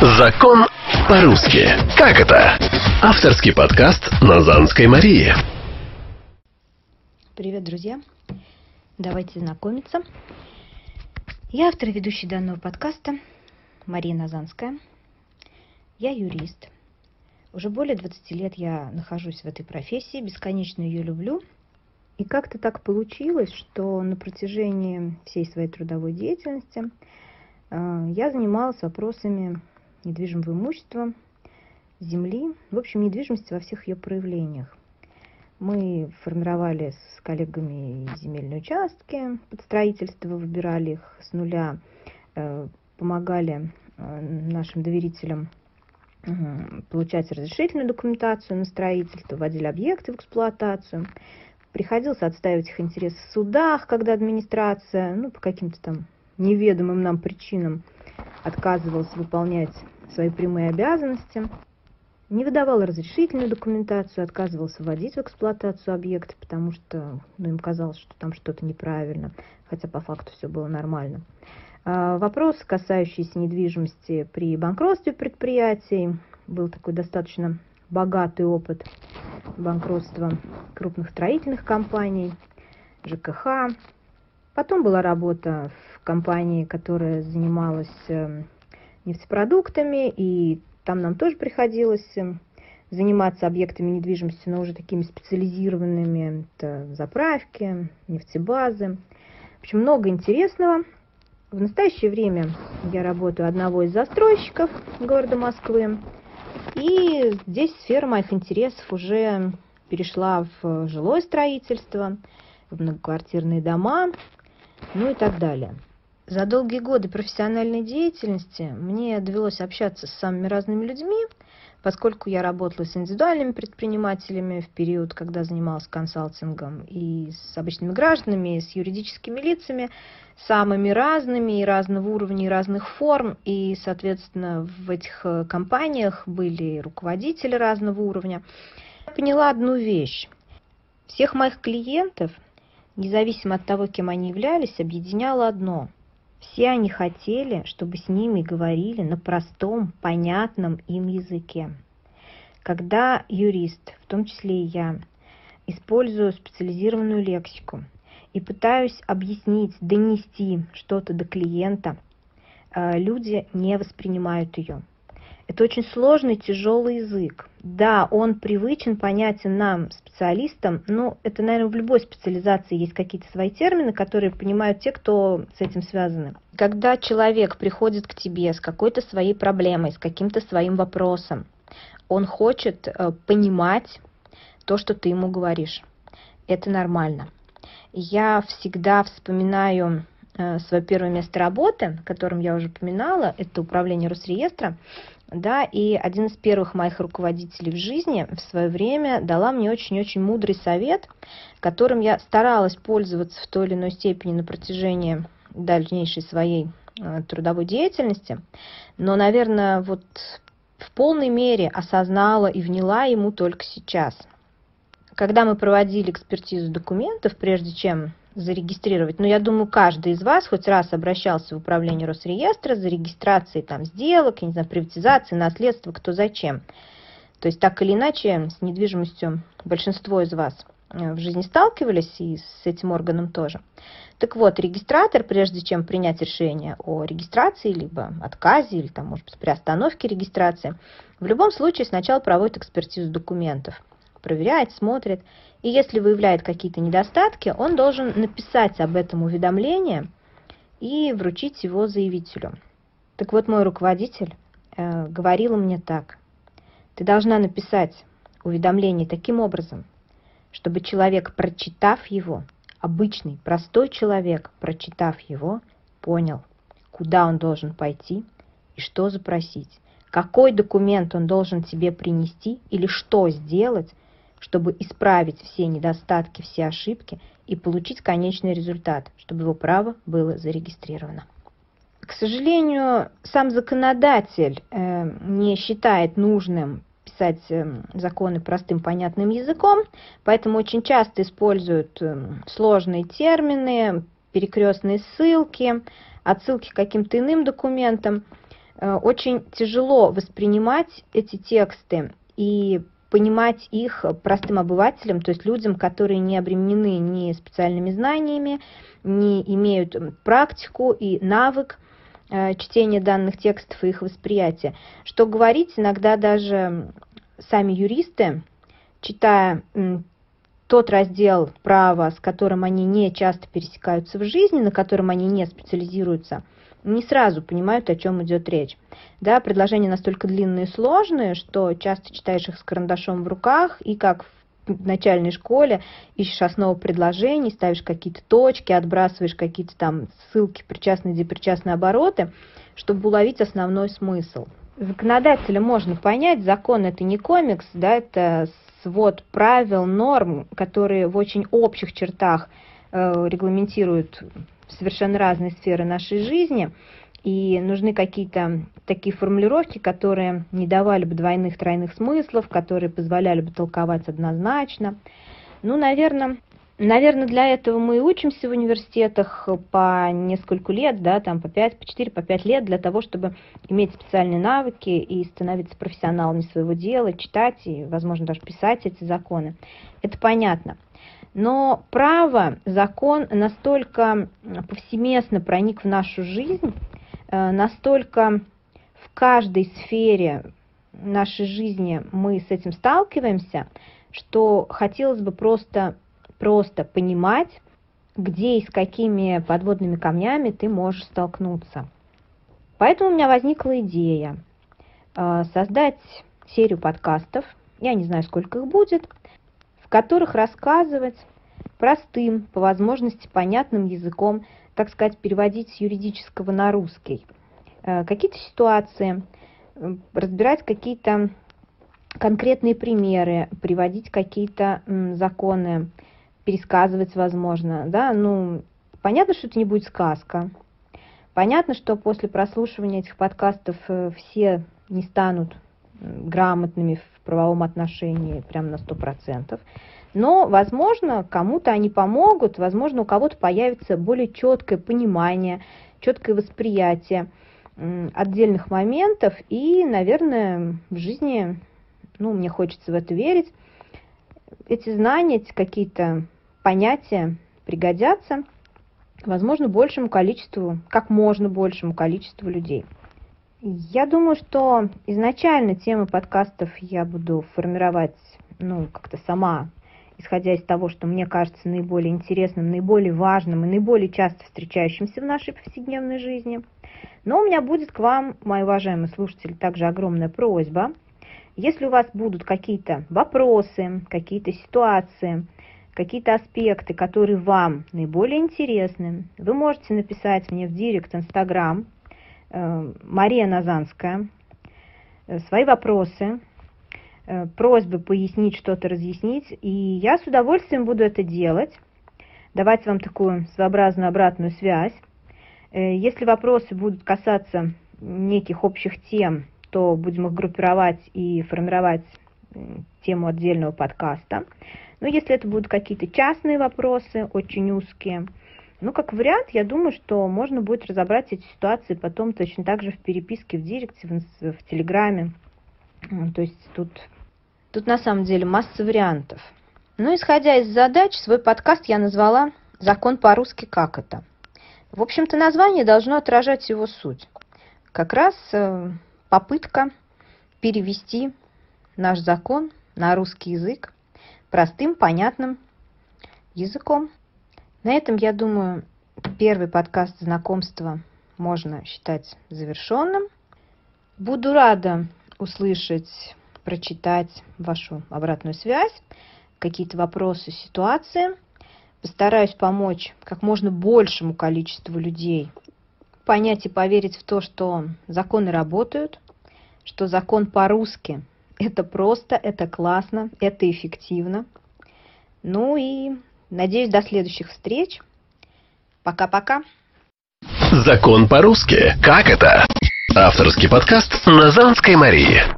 Закон по-русски. Как это? Авторский подкаст Назанской Марии. Привет, друзья! Давайте знакомиться. Я автор и ведущий данного подкаста Мария Назанская. Я юрист. Уже более 20 лет я нахожусь в этой профессии, бесконечно ее люблю. И как-то так получилось, что на протяжении всей своей трудовой деятельности э, я занималась вопросами недвижимого имущества, земли, в общем, недвижимости во всех ее проявлениях. Мы формировали с коллегами земельные участки под строительство, выбирали их с нуля, э, помогали э, нашим доверителям получать разрешительную документацию на строительство, вводили объекты в эксплуатацию. Приходилось отстаивать их интересы в судах, когда администрация, ну, по каким-то там неведомым нам причинам отказывалась выполнять свои прямые обязанности не выдавал разрешительную документацию, отказывался вводить в эксплуатацию объект, потому что ну, им казалось, что там что-то неправильно, хотя по факту все было нормально. А, вопрос, касающийся недвижимости при банкротстве предприятий, был такой достаточно богатый опыт банкротства крупных строительных компаний, ЖКХ. Потом была работа в компании, которая занималась эм, нефтепродуктами, и там нам тоже приходилось эм, заниматься объектами недвижимости, но уже такими специализированными. Это заправки, нефтебазы. В общем, много интересного. В настоящее время я работаю одного из застройщиков города Москвы. И здесь сфера моих интересов уже перешла в жилое строительство, в многоквартирные дома, ну и так далее. За долгие годы профессиональной деятельности мне довелось общаться с самыми разными людьми, поскольку я работала с индивидуальными предпринимателями в период, когда занималась консалтингом, и с обычными гражданами, и с юридическими лицами, самыми разными и разного уровня, и разных форм, и, соответственно, в этих э, компаниях были руководители разного уровня. Я поняла одну вещь. Всех моих клиентов, независимо от того, кем они являлись, объединяло одно – все они хотели, чтобы с ними говорили на простом, понятном им языке. Когда юрист, в том числе и я, использую специализированную лексику и пытаюсь объяснить, донести что-то до клиента, э, люди не воспринимают ее. Это очень сложный, тяжелый язык. Да, он привычен, понятен нам, специалистам, но это, наверное, в любой специализации есть какие-то свои термины, которые понимают те, кто с этим связаны. Когда человек приходит к тебе с какой-то своей проблемой, с каким-то своим вопросом, он хочет э, понимать то, что ты ему говоришь. Это нормально. Я всегда вспоминаю э, свое первое место работы, о котором я уже упоминала, это управление Росреестра да, и один из первых моих руководителей в жизни в свое время дала мне очень-очень мудрый совет, которым я старалась пользоваться в той или иной степени на протяжении дальнейшей своей э, трудовой деятельности, но, наверное, вот в полной мере осознала и вняла ему только сейчас. Когда мы проводили экспертизу документов, прежде чем зарегистрировать. Но я думаю, каждый из вас хоть раз обращался в управление Росреестра за регистрацией там сделок, я не знаю, приватизации, наследства, кто зачем. То есть так или иначе с недвижимостью большинство из вас э, в жизни сталкивались и с этим органом тоже. Так вот, регистратор, прежде чем принять решение о регистрации, либо отказе, или там, может быть, приостановке регистрации, в любом случае сначала проводит экспертизу документов проверяет, смотрит. И если выявляет какие-то недостатки, он должен написать об этом уведомление и вручить его заявителю. Так вот, мой руководитель э, говорил мне так. Ты должна написать уведомление таким образом, чтобы человек, прочитав его, обычный, простой человек, прочитав его, понял, куда он должен пойти и что запросить, какой документ он должен тебе принести или что сделать, чтобы исправить все недостатки, все ошибки и получить конечный результат, чтобы его право было зарегистрировано. К сожалению, сам законодатель э, не считает нужным писать э, законы простым понятным языком, поэтому очень часто используют э, сложные термины, перекрестные ссылки, отсылки к каким-то иным документам. очень тяжело воспринимать эти тексты и понимать их простым обывателям, то есть людям, которые не обременены ни специальными знаниями, не имеют практику и навык э, чтения данных текстов и их восприятия. Что говорить, иногда даже сами юристы, читая тот раздел права, с которым они не часто пересекаются в жизни, на котором они не специализируются, не сразу понимают, о чем идет речь. Да, предложения настолько длинные и сложные, что часто читаешь их с карандашом в руках, и как в начальной школе ищешь основу предложений, ставишь какие-то точки, отбрасываешь какие-то там ссылки, причастные, депричастные обороты, чтобы уловить основной смысл. Законодателя можно понять, закон это не комикс, да, это свод правил, норм, которые в очень общих чертах э, регламентируют совершенно разные сферы нашей жизни, и нужны какие-то такие формулировки, которые не давали бы двойных, тройных смыслов, которые позволяли бы толковать однозначно. Ну, наверное, Наверное, для этого мы и учимся в университетах по несколько лет, да, там по 5, по 4, по 5 лет, для того, чтобы иметь специальные навыки и становиться профессионалами своего дела, читать и, возможно, даже писать эти законы. Это понятно. Но право, закон настолько повсеместно проник в нашу жизнь, э, настолько в каждой сфере нашей жизни мы с этим сталкиваемся, что хотелось бы просто просто понимать, где и с какими подводными камнями ты можешь столкнуться. Поэтому у меня возникла идея э, создать серию подкастов, я не знаю, сколько их будет, в которых рассказывать простым, по возможности понятным языком, так сказать, переводить с юридического на русский. Э, какие-то ситуации, разбирать какие-то конкретные примеры, приводить какие-то законы, пересказывать, возможно, да, ну, понятно, что это не будет сказка. Понятно, что после прослушивания этих подкастов э, все не станут грамотными в правовом отношении прям на сто процентов. Но, возможно, кому-то они помогут, возможно, у кого-то появится более четкое понимание, четкое восприятие отдельных моментов. И, наверное, в жизни, ну, мне хочется в это верить, эти знания, эти какие-то понятия пригодятся, возможно, большему количеству, как можно большему количеству людей. Я думаю, что изначально темы подкастов я буду формировать, ну, как-то сама, исходя из того, что мне кажется наиболее интересным, наиболее важным и наиболее часто встречающимся в нашей повседневной жизни. Но у меня будет к вам, мои уважаемые слушатели, также огромная просьба. Если у вас будут какие-то вопросы, какие-то ситуации, какие-то аспекты, которые вам наиболее интересны, вы можете написать мне в директ Инстаграм э, Мария Назанская э, свои вопросы, э, просьбы пояснить что-то, разъяснить, и я с удовольствием буду это делать, давать вам такую своеобразную обратную связь. Если вопросы будут касаться неких общих тем, то будем их группировать и формировать тему отдельного подкаста. Но если это будут какие-то частные вопросы, очень узкие, ну, как вариант, я думаю, что можно будет разобрать эти ситуации потом точно так же в переписке, в директе, в, в Телеграме. То есть тут, тут на самом деле масса вариантов. Ну, исходя из задач, свой подкаст я назвала «Закон по-русски. Как это?». В общем-то, название должно отражать его суть. Как раз э, попытка перевести наш закон на русский язык простым, понятным языком. На этом, я думаю, первый подкаст знакомства можно считать завершенным. Буду рада услышать, прочитать вашу обратную связь, какие-то вопросы, ситуации. Постараюсь помочь как можно большему количеству людей понять и поверить в то, что законы работают, что закон по-русски это просто, это классно, это эффективно. Ну и надеюсь, до следующих встреч. Пока-пока. Закон по-русски. Как это? Авторский подкаст Назанской Марии.